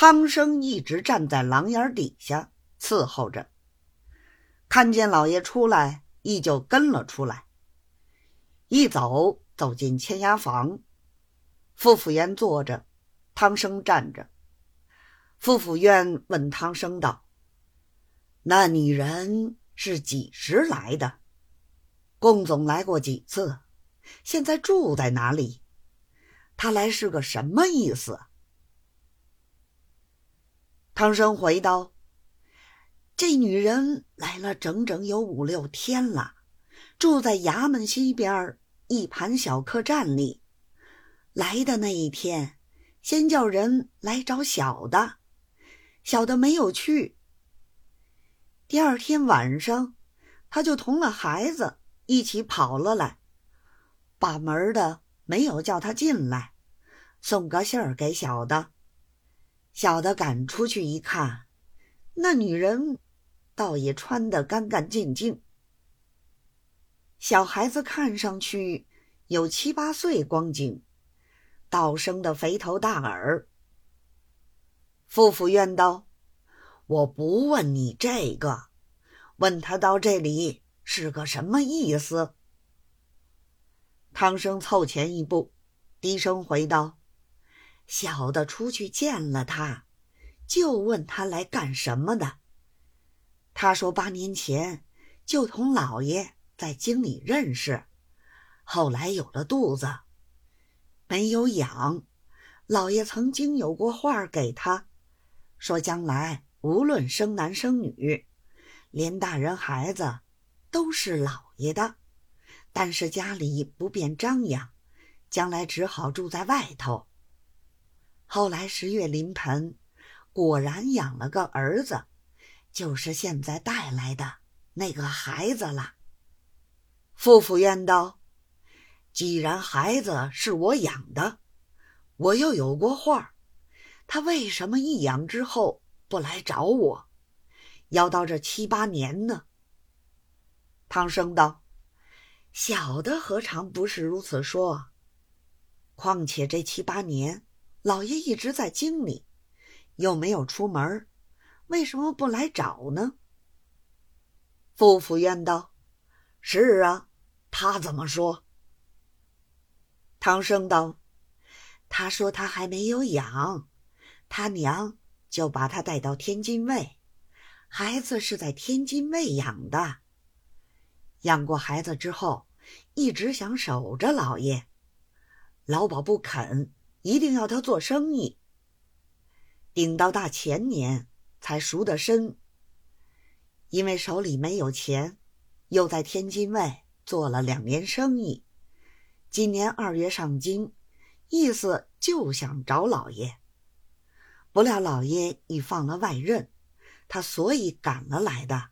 汤生一直站在廊檐底下伺候着，看见老爷出来，依旧跟了出来。一走走进签押房，傅府院坐着，汤生站着。傅府院问汤生道：“那女人是几时来的？共总来过几次？现在住在哪里？她来是个什么意思？”汤生回道：“这女人来了整整有五六天了，住在衙门西边一盘小客栈里。来的那一天，先叫人来找小的，小的没有去。第二天晚上，他就同了孩子一起跑了来，把门的没有叫他进来，送个信儿给小的。”小的赶出去一看，那女人倒也穿得干干净净。小孩子看上去有七八岁光景，倒生的肥头大耳。傅府院道：“我不问你这个，问他到这里是个什么意思。”汤生凑前一步，低声回道。小的出去见了他，就问他来干什么的。他说八年前就同老爷在京里认识，后来有了肚子，没有养。老爷曾经有过话给他，说将来无论生男生女，连大人孩子都是老爷的，但是家里不便张扬，将来只好住在外头。后来十月临盆，果然养了个儿子，就是现在带来的那个孩子了。傅府院道：“既然孩子是我养的，我又有过话，他为什么一养之后不来找我，要到这七八年呢？”汤生道：“小的何尝不是如此说？况且这七八年……”老爷一直在京里，又没有出门，为什么不来找呢？傅府院道：“是啊，他怎么说？”唐生道：“他说他还没有养，他娘就把他带到天津卫，孩子是在天津卫养的。养过孩子之后，一直想守着老爷，老鸨不肯。”一定要他做生意，顶到大前年才赎得身。因为手里没有钱，又在天津卫做了两年生意，今年二月上京，意思就想找老爷。不料老爷已放了外任，他所以赶了来的。